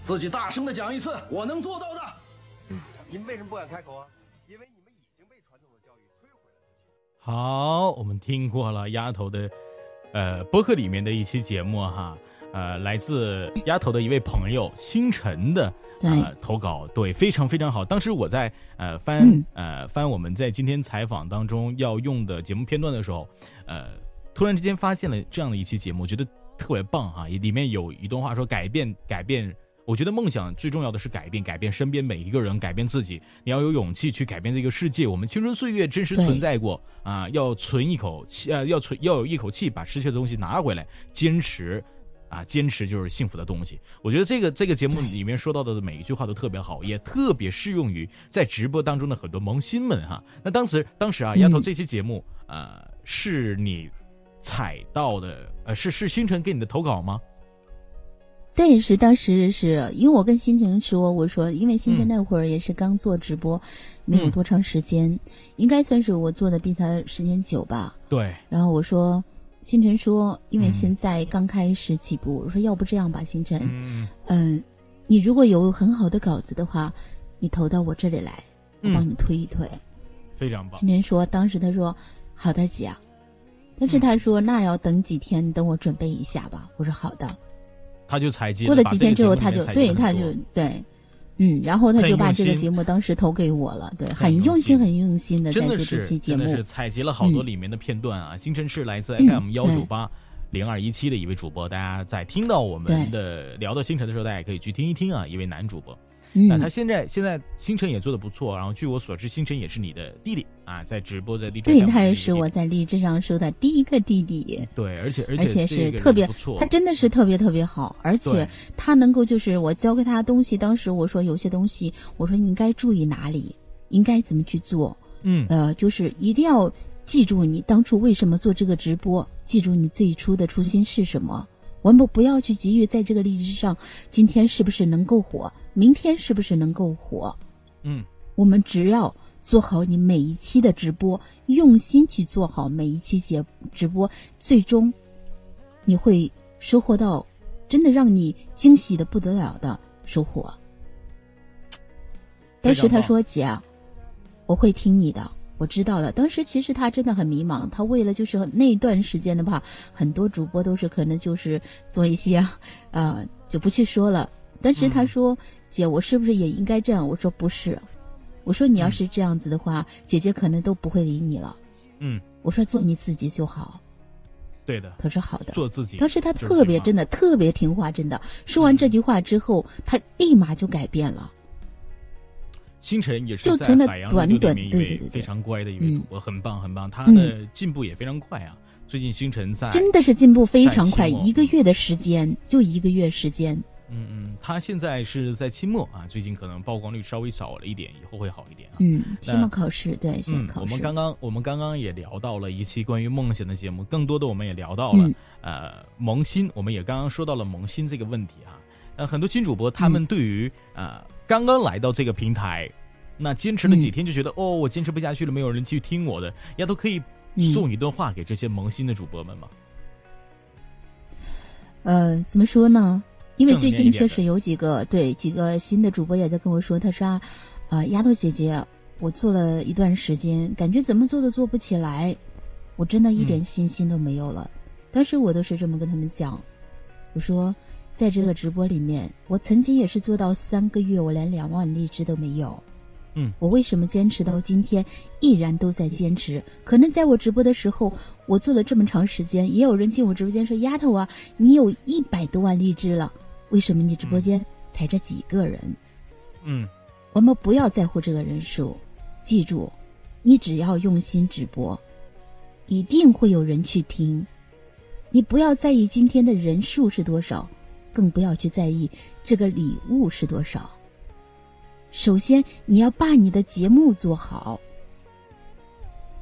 S6: 自己大声的讲一次，我能做到的。
S4: 嗯，你们为什么不敢开口啊？
S1: 好，我们听过了丫头的，呃，播客里面的一期节目哈，呃，来自丫头的一位朋友星辰的呃投稿，对，非常非常好。当时我在呃翻呃翻我们在今天采访当中要用的节目片段的时候，呃，突然之间发现了这样的一期节目，觉得。特别棒哈！里面有一段话说：“改变，改变。我觉得梦想最重要的是改变，改变身边每一个人，改变自己。你要有勇气去改变这个世界。我们青春岁月真实存在过啊！要存一口气，呃，要存，要有一口气把失去的东西拿回来。坚持，啊，坚持就是幸福的东西。我觉得这个这个节目里面说到的每一句话都特别好，也特别适用于在直播当中的很多萌新们哈。那当时，当时啊，丫头这期节目，呃，是你。”采到的，呃，是是星辰给你的投稿吗？
S2: 对，是当时是因为我跟星辰说，我说因为星辰那会儿也是刚做直播，没有多长时间，应该算是我做的比他时间久吧。
S1: 对。
S2: 然后我说，星辰说，因为现在刚开始起步，我说要不这样吧，星辰，嗯，你如果有很好的稿子的话，你投到我这里来，我帮你推一推。
S1: 非常棒。
S2: 星辰说，当时他说，好的姐。但是他说那要等几天，等我准备一下吧。我说好的。
S1: 他就采集
S2: 过了几天之后，他就对他就对，嗯，然后他就把这个节目当时投给我了。对，很用心，很用心的在做这期节目。
S1: 真的是采集了好多里面的片段啊！星辰是来自 FM 幺九八零二一七的一位主播，大家在听到我们的聊到星辰的时候，大家也可以去听一听啊，一位男主播。那他现在现在星辰也做的不错，然后据我所知，星辰也是你的弟弟啊，在直播在荔枝
S2: 对，他也是我在荔枝上收的第一个弟弟。
S1: 对，而且而
S2: 且是特别，他真的是特别特别好，而且他能够就是我教给他的东西，当时我说有些东西，我说你应该注意哪里，应该怎么去做，
S1: 嗯，
S2: 呃，就是一定要记住你当初为什么做这个直播，记住你最初的初心是什么。我们不要去急于在这个荔枝上，今天是不是能够火，明天是不是能够火？
S1: 嗯，
S2: 我们只要做好你每一期的直播，用心去做好每一期节直播，最终你会收获到真的让你惊喜的不得了的收获。当时他说：“姐，我会听你的。”我知道的，当时其实他真的很迷茫，他为了就是那段时间的话，很多主播都是可能就是做一些，呃，就不去说了。但是他说：“姐，我是不是也应该这样？”我说：“不是，我说你要是这样子的话，姐姐可能都不会理你了。
S1: 嗯，
S2: 我说做你自己就好。
S1: 对的，
S2: 他说好的，
S1: 做自己。
S2: 当时他特别真的特别听话，真的。说完这句话之后，他立马就改变了。
S1: 星辰也是
S2: 就从那短短
S1: 一位非常乖的一位主播，很棒很棒，他的进步也非常快啊。最近星辰在
S2: 真的是进步非常快，一个月的时间就一个月时间。
S1: 嗯嗯，他现在是在期末啊，最近可能曝光率稍微少了一点，以后会好一点啊。
S2: 嗯，期末考试对，期末考试。
S1: 我们刚刚我们刚刚也聊到了一期关于梦想的节目，更多的我们也聊到了呃萌新，我们也刚刚说到了萌新这个问题啊。呃，很多新主播他们对于呃刚刚来到这个平台，那坚持了几天就觉得哦，我坚持不下去了，没有人去听我的，丫头可以。送一段话给这些萌新的主播们吗？
S2: 呃，怎么说呢？因为最近确实有几个对几个新的主播也在跟我说，他说啊，丫头姐姐，我做了一段时间，感觉怎么做都做不起来，我真的一点信心都没有了。当时我都是这么跟他们讲，我说，在这个直播里面，我曾经也是做到三个月，我连两万荔枝都没有。
S1: 嗯，
S2: 我为什么坚持到今天，依然都在坚持？可能在我直播的时候，我做了这么长时间，也有人进我直播间说：“丫头啊，你有一百多万荔枝了，为什么你直播间才这几个人？”
S1: 嗯，
S2: 我们不要在乎这个人数，记住，你只要用心直播，一定会有人去听。你不要在意今天的人数是多少，更不要去在意这个礼物是多少。首先，你要把你的节目做好。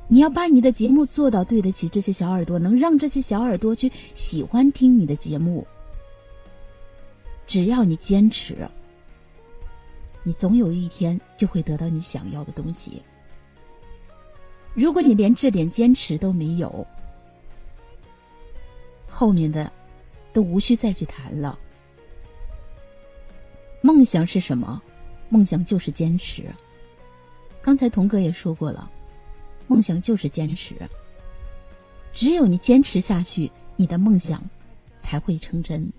S2: 你要把你的节目做到对得起这些小耳朵，能让这些小耳朵去喜欢听你的节目。只要你坚持，你总有一天就会得到你想要的东西。如果你连这点坚持都没有，后面的都无需再去谈了。梦想是什么？梦想就是坚持。刚才童哥也说过了，梦想就是坚持。只有你坚持下去，你的梦想才会成真。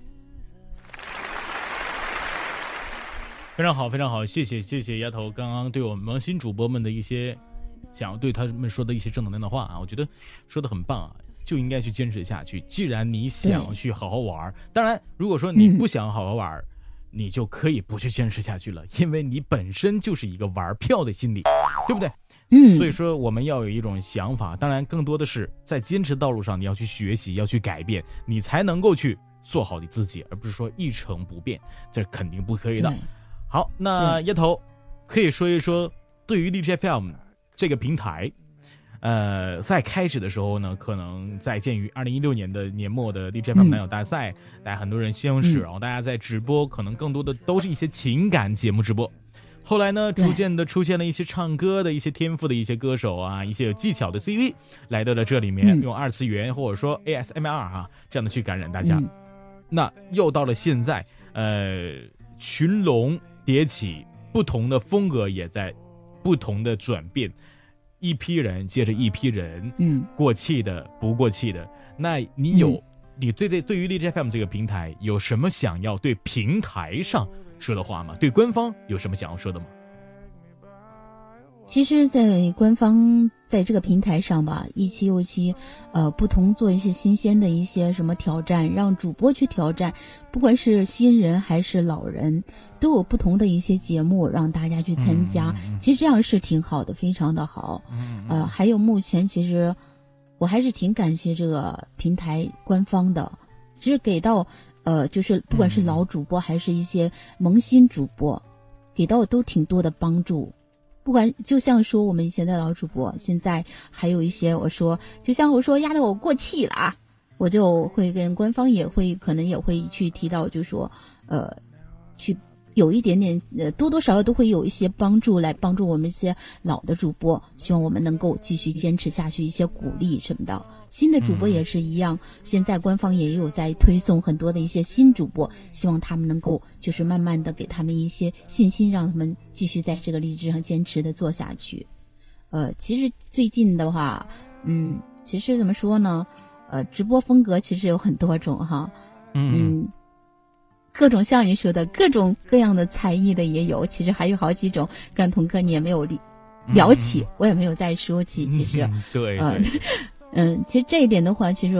S1: 非常好，非常好，谢谢谢谢丫头刚刚对我们新主播们的一些想要对他们说的一些正能量的话啊，我觉得说的很棒啊，就应该去坚持下去。既然你想去好好玩，当然如果说你不想好好玩。你就可以不去坚持下去了，因为你本身就是一个玩票的心理，对不对？
S2: 嗯，
S1: 所以说我们要有一种想法，当然更多的是在坚持道路上，你要去学习，要去改变，你才能够去做好你自己，而不是说一成不变，这肯定不可以的。好，那丫头可以说一说对于 DJFM 这个平台。呃，在开始的时候呢，可能在鉴于二零一六年的年末的 DJ 男友大赛，大家很多人相识，然后大家在直播，可能更多的都是一些情感节目直播。后来呢，逐渐的出现了一些唱歌的一些天赋的一些歌手啊，一些有技巧的 CV 来到了这里面，用二次元或者说 ASMR 哈这样的去感染大家。那又到了现在，呃，群龙迭起，不同的风格也在不同的转变。一批人接着一批人，
S2: 嗯，
S1: 过气的不过气的，那你有你对这对于荔枝 FM 这个平台有什么想要对平台上说的话吗？对官方有什么想要说的吗？
S2: 其实，在官方在这个平台上吧，一期又一期，呃，不同做一些新鲜的一些什么挑战，让主播去挑战，不管是新人还是老人，都有不同的一些节目让大家去参加。其实这样是挺好的，非常的好。呃，还有目前其实我还是挺感谢这个平台官方的，其实给到呃，就是不管是老主播还是一些萌新主播，给到都挺多的帮助。不管就像说我们以前的老主播，现在还有一些我说，就像我说压得我过气了啊，我就会跟官方也会可能也会去提到，就说呃，去。有一点点，呃，多多少少都会有一些帮助，来帮助我们一些老的主播。希望我们能够继续坚持下去，一些鼓励什么的。新的主播也是一样，现在官方也有在推送很多的一些新主播，希望他们能够就是慢慢的给他们一些信心，让他们继续在这个励志上坚持的做下去。呃，其实最近的话，嗯，其实怎么说呢？呃，直播风格其实有很多种哈，嗯。各种像你说的各种各样的才艺的也有，其实还有好几种。跟童哥你也没有，聊起，我也没有再说起。其实，
S1: 对，
S2: 嗯嗯，其实这一点的话，其实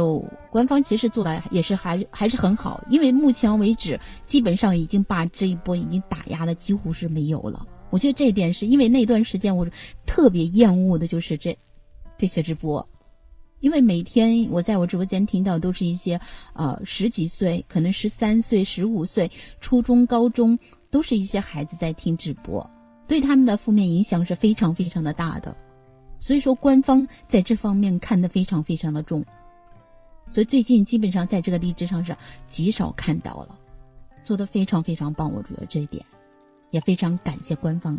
S2: 官方其实做的也是还还是很好，因为目前为止，基本上已经把这一波已经打压的几乎是没有了。我觉得这一点是因为那段时间我特别厌恶的就是这这些直播。因为每天我在我直播间听到都是一些，呃，十几岁，可能十三岁、十五岁，初中、高中，都是一些孩子在听直播，对他们的负面影响是非常非常的大的。所以说，官方在这方面看得非常非常的重。所以最近基本上在这个励志上是极少看到了，做的非常非常棒，我觉得这一点，也非常感谢官方，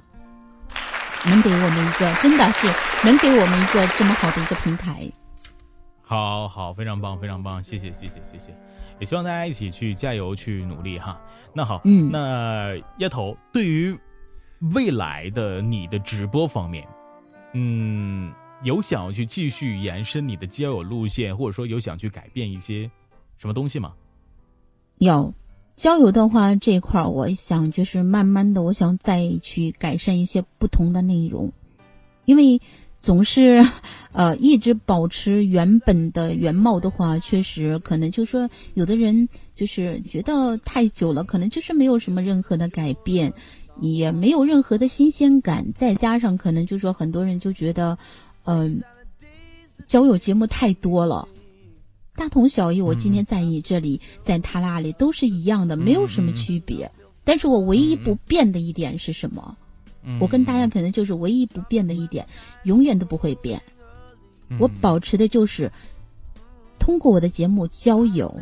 S2: 能给我们一个真的是能给我们一个这么好的一个平台。
S1: 好好，非常棒，非常棒，谢谢，谢谢，谢谢，也希望大家一起去加油，去努力哈。那好，
S2: 嗯，
S1: 那丫头，对于未来的你的直播方面，嗯，有想要去继续延伸你的交友路线，或者说有想去改变一些什么东西吗？
S2: 有交友的话，这一块我想就是慢慢的，我想再去改善一些不同的内容，因为。总是，呃，一直保持原本的原貌的话，确实可能就说有的人就是觉得太久了，可能就是没有什么任何的改变，也没有任何的新鲜感。再加上可能就说很多人就觉得，嗯，交友节目太多了，大同小异。我今天在你这里，在他那里都是一样的，没有什么区别。但是我唯一不变的一点是什么？我跟大家可能就是唯一不变的一点，永远都不会变。我保持的就是通过我的节目交友，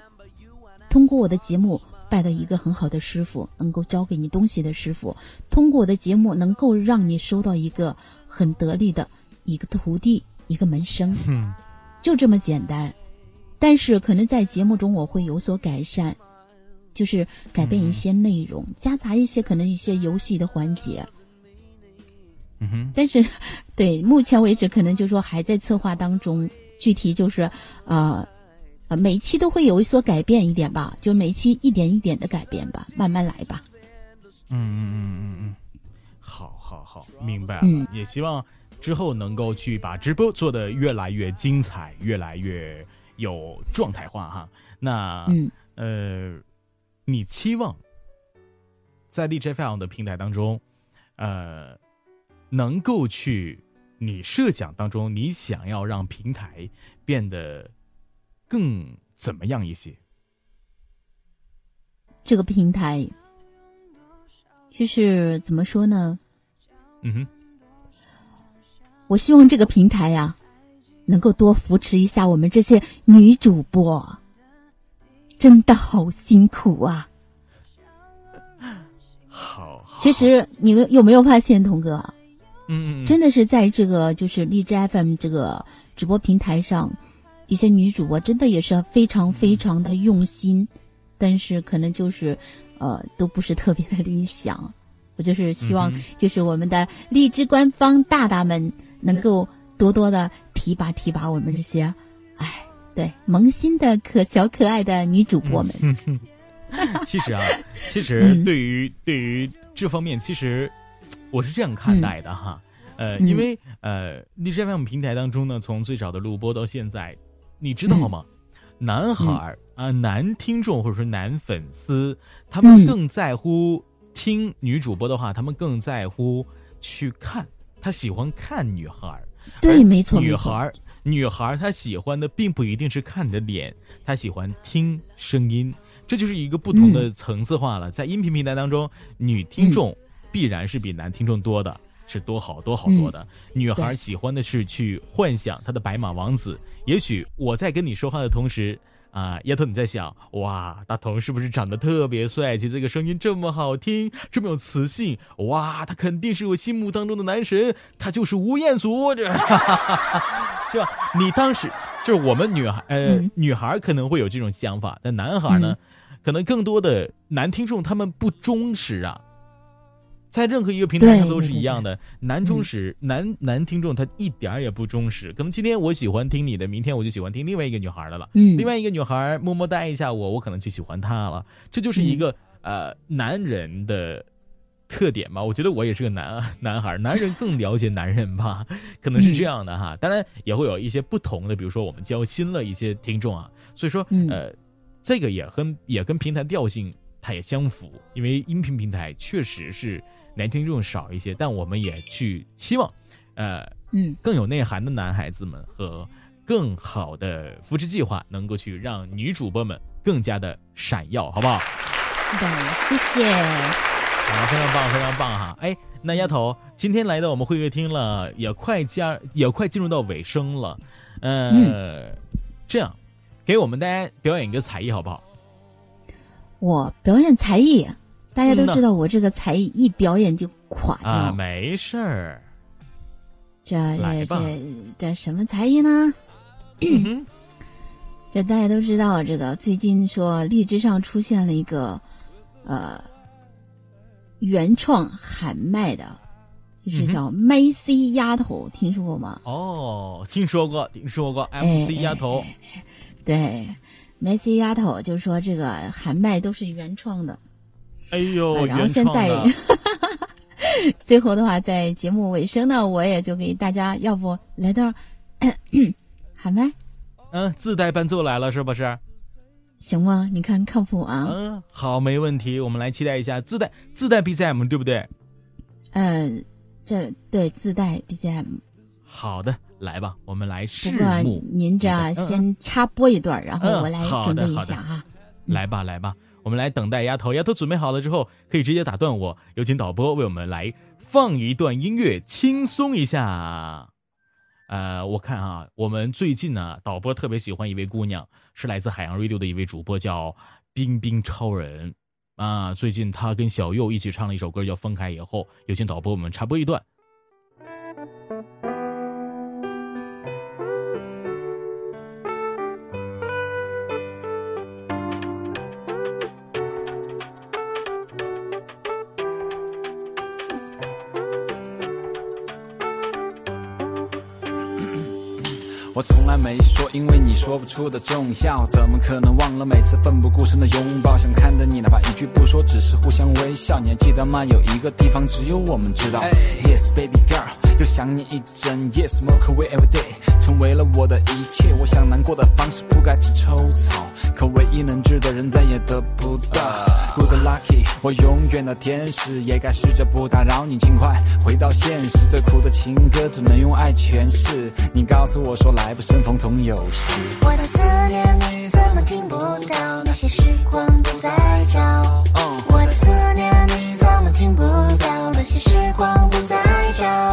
S2: 通过我的节目拜到一个很好的师傅，能够教给你东西的师傅，通过我的节目能够让你收到一个很得力的一个徒弟，一个门生，就这么简单。但是可能在节目中我会有所改善，就是改变一些内容，夹杂一些可能一些游戏的环节。
S1: 嗯哼，
S2: 但是，对目前为止，可能就是说还在策划当中。具体就是，呃，啊，每期都会有所改变一点吧，就每期一点一点的改变吧，慢慢来吧。
S1: 嗯嗯嗯嗯嗯，好，好，好，明白了。也希望之后能够去把直播做的越来越精彩，越来越有状态化哈。那嗯，呃，你期望在 DJ f i 的平台当中，呃。能够去你设想当中，你想要让平台变得更怎么样一些？
S2: 这个平台就是怎么说呢？
S1: 嗯哼，
S2: 我希望这个平台呀，能够多扶持一下我们这些女主播，真的好辛苦啊！
S1: 好，
S2: 其实你们有没有发现，童哥？
S1: 嗯，
S2: 真的是在这个就是荔枝 FM 这个直播平台上，一些女主播真的也是非常非常的用心，但是可能就是，呃，都不是特别的理想。我就是希望，就是我们的荔枝官方大大们能够多多的提拔提拔我们这些，哎，对萌新的可小可爱的女主播们。
S1: 其实啊，其实对于对于这方面，其实。我是这样看待的哈，呃，因为呃，荔枝 FM 平台当中呢，从最早的录播到现在，你知道吗？男孩儿啊，男听众或者说男粉丝，他们更在乎听女主播的话，他们更在乎去看，他喜欢看女孩儿。
S2: 对，没错，
S1: 女孩儿，女孩儿她喜欢的并不一定是看你的脸，她喜欢听声音，这就是一个不同的层次化了。在音频平台当中，女听众。必然是比男听众多的，是多好多好多的。女孩喜欢的是去幻想她的白马王子。也许我在跟你说话的同时，啊，丫头你在想，哇，大同是不是长得特别帅气？这个声音这么好听，这么有磁性，哇，他肯定是我心目当中的男神，他就是吴彦祖，这，是吧？你当时就是我们女孩，呃，女孩可能会有这种想法，但男孩呢，可能更多的男听众他们不忠实啊。在任何一个平台上都是一样的，男忠实男男听众他一点儿也不忠实。可能今天我喜欢听你的，明天我就喜欢听另外一个女孩的了。
S2: 嗯，
S1: 另外一个女孩么么哒一下我，我可能就喜欢她了。这就是一个呃男人的特点吧。我觉得我也是个男 男孩，男人更了解男人吧，可能是这样的哈。当然也会有一些不同的，比如说我们交心了一些听众啊，所以说呃，这个也跟也跟平台调性它也相符，因为音频平台确实是男听众少一些，但我们也去期望，呃，
S2: 嗯，
S1: 更有内涵的男孩子们和更好的扶持计划，能够去让女主播们更加的闪耀，好不好？
S2: 对，谢谢。
S1: 啊，非常棒，非常棒哈！哎，那丫头今天来到我们会客厅了，也快加，也快进入到尾声了。呃，这样，给我们大家表演一个才艺好不好？
S2: 我表演才艺，大家都知道我这个才艺一表演就垮掉。
S1: 啊，没事儿。
S2: 这这这这什么才艺呢？这大家都知道，这个最近说荔枝上出现了一个。呃，原创喊麦的，就是叫麦 C 丫头，听说过吗？
S1: 哦，听说过，听说过 MC 丫头。
S2: 对麦 C 丫头就是说这个喊麦都是原创的。
S1: 哎呦，
S2: 然后现在，最后的话，在节目尾声呢，我也就给大家，要不来段喊麦？
S1: 嗯，自带伴奏来了，是不是？
S2: 行吗？你看靠谱啊？
S1: 嗯，好，没问题。我们来期待一下自带自带 BGM，对不对？
S2: 嗯，这对自带 BGM。
S1: 好的，来吧，我们来试。
S2: 不过您这先插播一段，然后我来准备一下哈。
S1: 来吧，来吧，我们来等待丫头。丫头准备好了之后，可以直接打断我。有请导播为我们来放一段音乐，轻松一下。呃，我看啊，我们最近呢，导播特别喜欢一位姑娘，是来自海洋 radio 的一位主播，叫冰冰超人啊。最近她跟小右一起唱了一首歌，叫《分开以后》。有请导播，我们插播一段。
S10: 我从来没说，因为你说不出的重要，怎么可能忘了每次奋不顾身的拥抱？想看着你，哪怕一句不说，只是互相微笑。你还记得吗？有一个地方只有我们知道。Yes, baby girl，又想你一整夜，smoke away every day，成为了我的一切。我想难过的方式不该只抽草，可唯一能治的人再也得不到。Good lucky，我永远的天使，也该试着不打扰你，尽快回到现实。最苦的情歌只能用爱诠释。你告诉我说来。来不生逢总有时。
S11: 我的思念你怎么听不到？那些时光不再找。我的思念你怎么听不到？那些时光不再找。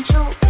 S10: 都
S11: 被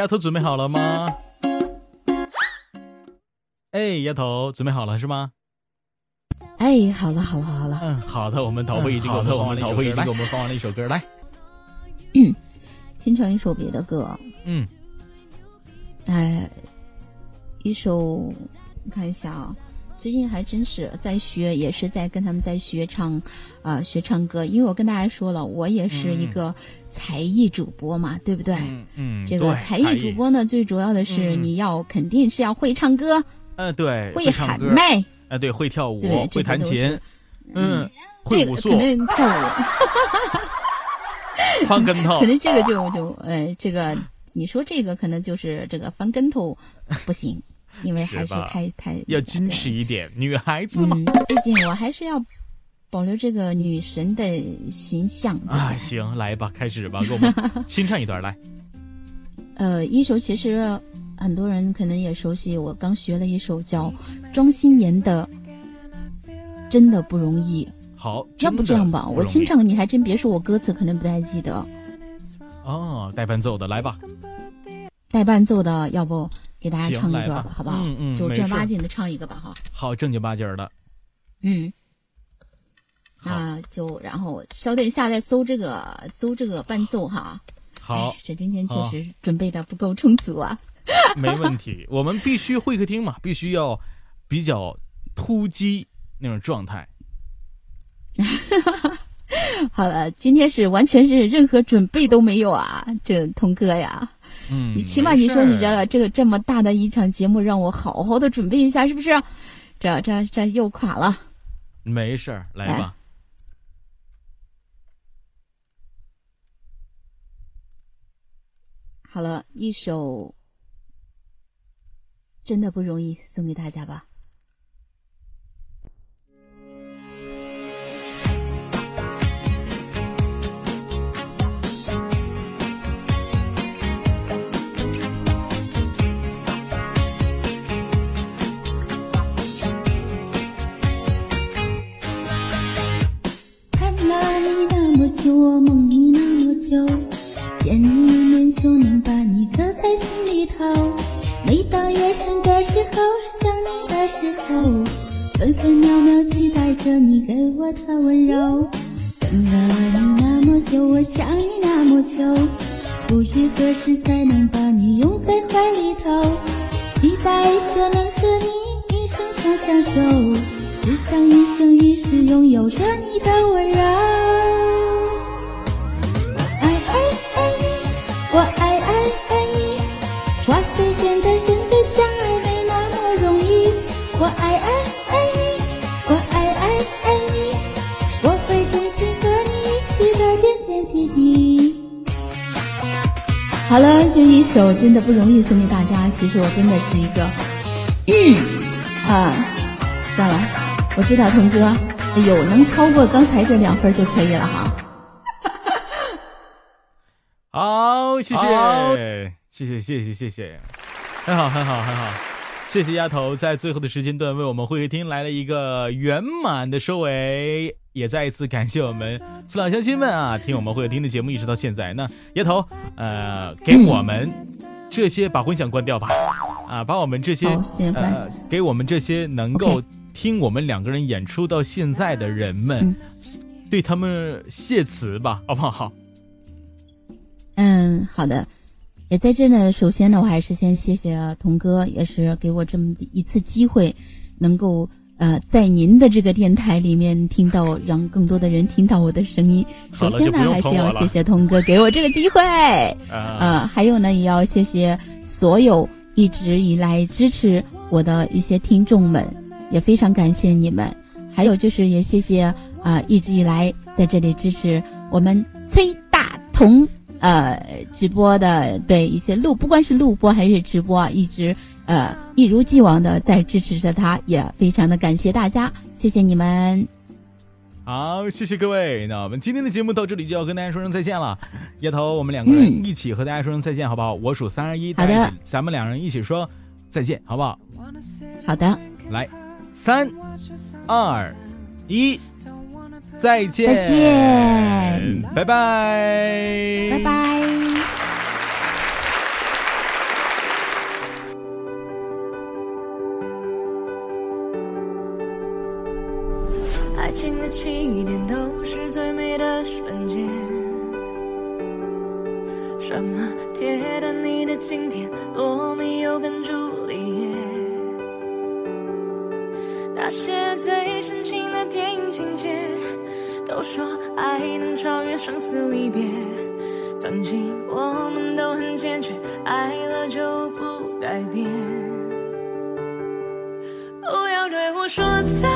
S1: 丫头准备好了吗？哎，丫头准备好了是吗？
S2: 哎，好了，好了，好了。
S1: 嗯，好的，我们导播已经给我们放完了一首歌，来，给我们放完了一首歌，来。
S2: 嗯，新唱一首别的歌。
S1: 嗯。
S2: 哎，一首，看一下啊。最近还真是在学，也是在跟他们在学唱，啊，学唱歌。因为我跟大家说了，我也是一个才艺主播嘛，对不对？
S1: 嗯，
S2: 这个才艺主播呢，最主要的是你要肯定是要会唱歌，
S1: 呃，对，
S2: 会喊麦，
S1: 哎，对，会跳舞，
S2: 会
S1: 弹琴，嗯，
S2: 会武术，肯定跳舞，
S1: 翻跟头，
S2: 可能这个就就，呃，这个你说这个可能就是这个翻跟头不行。因为还是太太
S1: 要矜持一点，女孩子嘛。
S2: 毕竟我还是要保留这个女神的形象
S1: 啊。行，来吧，开始吧，给我们 清唱一段来。
S2: 呃，一首其实很多人可能也熟悉，我刚学了一首叫庄心妍的《真的不容易》。
S1: 好，
S2: 要不这样吧，我清唱，你还真别说，我歌词可能不太记得。
S1: 哦，带伴奏的，来吧。
S2: 带伴奏的，要不？给大家唱一段
S1: 吧，
S2: 好不好？
S1: 嗯嗯，
S2: 就正儿八经的唱一个吧，哈。
S1: 好，正经八经的。
S2: 嗯。那就然后稍等一下，再搜这个搜这个伴奏哈。
S1: 好。
S2: 这今天确实准备的不够充足啊。
S1: 没问题，我们必须会客厅嘛，必须要比较突击那种状态。
S2: 好了，今天是完全是任何准备都没有啊，这童哥呀。
S1: 嗯，
S2: 你起码你说你这这个这么大的一场节目，让我好好的准备一下，是不是？这这这又垮了。
S1: 没事儿，来吧。
S2: 好了一首，真的不容易，送给大家吧。我梦你那么久，见你一面就能把你刻在心里头。每当夜深的时候，想你的时候，分分秒秒期待着你给我的温柔。等了你那么久，我想你那么久，不知何时才能把你拥在怀里头。期待着能和你一生长相守，只想一生一世拥有着你的温柔。爱爱爱你，我爱爱爱你，我会珍惜和你一起的点点滴滴。好了，这一首真的不容易，送给大家。其实我真的是一个，嗯啊，算了，我知道童哥有能超过刚才这两分就可以了哈。
S1: 好，谢谢，谢谢，谢谢，谢谢，很好，很好，很好，谢谢丫头在最后的时间段为我们会客厅来了一个圆满的收尾，也再一次感谢我们父老乡亲们啊，听我们会客厅的节目一直到现在。那丫头，呃，给我们这些把混响关掉吧，啊，把我们这些呃，给我们这些能够听我们两个人演出到现在的人们，对他们谢词吧，好不好？
S2: 嗯，好的，也在这呢。首先呢，我还是先谢谢童哥，也是给我这么一次机会，能够呃在您的这个电台里面听到，让更多的人听到我的声音。首先呢，还是要谢谢童哥给我这个机会。呃，还有呢，也要谢谢所有一直以来支持我的一些听众们，也非常感谢你们。还有就是也谢谢啊，一直以来在这里支持我们崔大同。呃，直播的对一些录，不管是录播还是直播，一直呃一如既往的在支持着他，也非常的感谢大家，谢谢你们。
S1: 好，谢谢各位。那我们今天的节目到这里就要跟大家说声再见了。丫头，我们两个人一起和大家说声再见，好不好？我数三二一，
S2: 好的，
S1: 咱们两人一起说再见，好不好？
S2: 好的，
S1: 来，三二一。再见，
S2: 再见，
S1: 拜拜，
S2: 拜拜。
S12: 爱情的起点都是最美的瞬间。什么贴的你的今天，罗密欧跟茱丽叶。那些最深情的电影情节，都说爱能超越生死离别。曾经我们都很坚决，爱了就不改变。不要对我说再